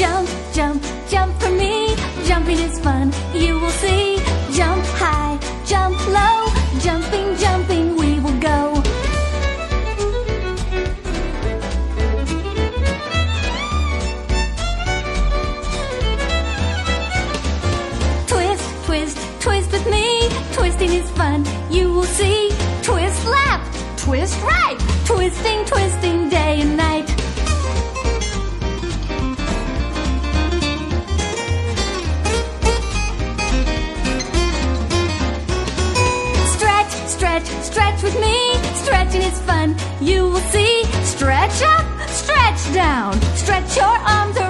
Jump, jump, jump for me. Jumping is fun, you will see. Jump high, jump low. Jumping, jumping, we will go. Twist, twist, twist with me. Twisting is fun, you will see. Twist left, twist right. Twisting, twist. Stretch, with me. Stretching is fun, you will see. Stretch up, stretch down. Stretch your arms around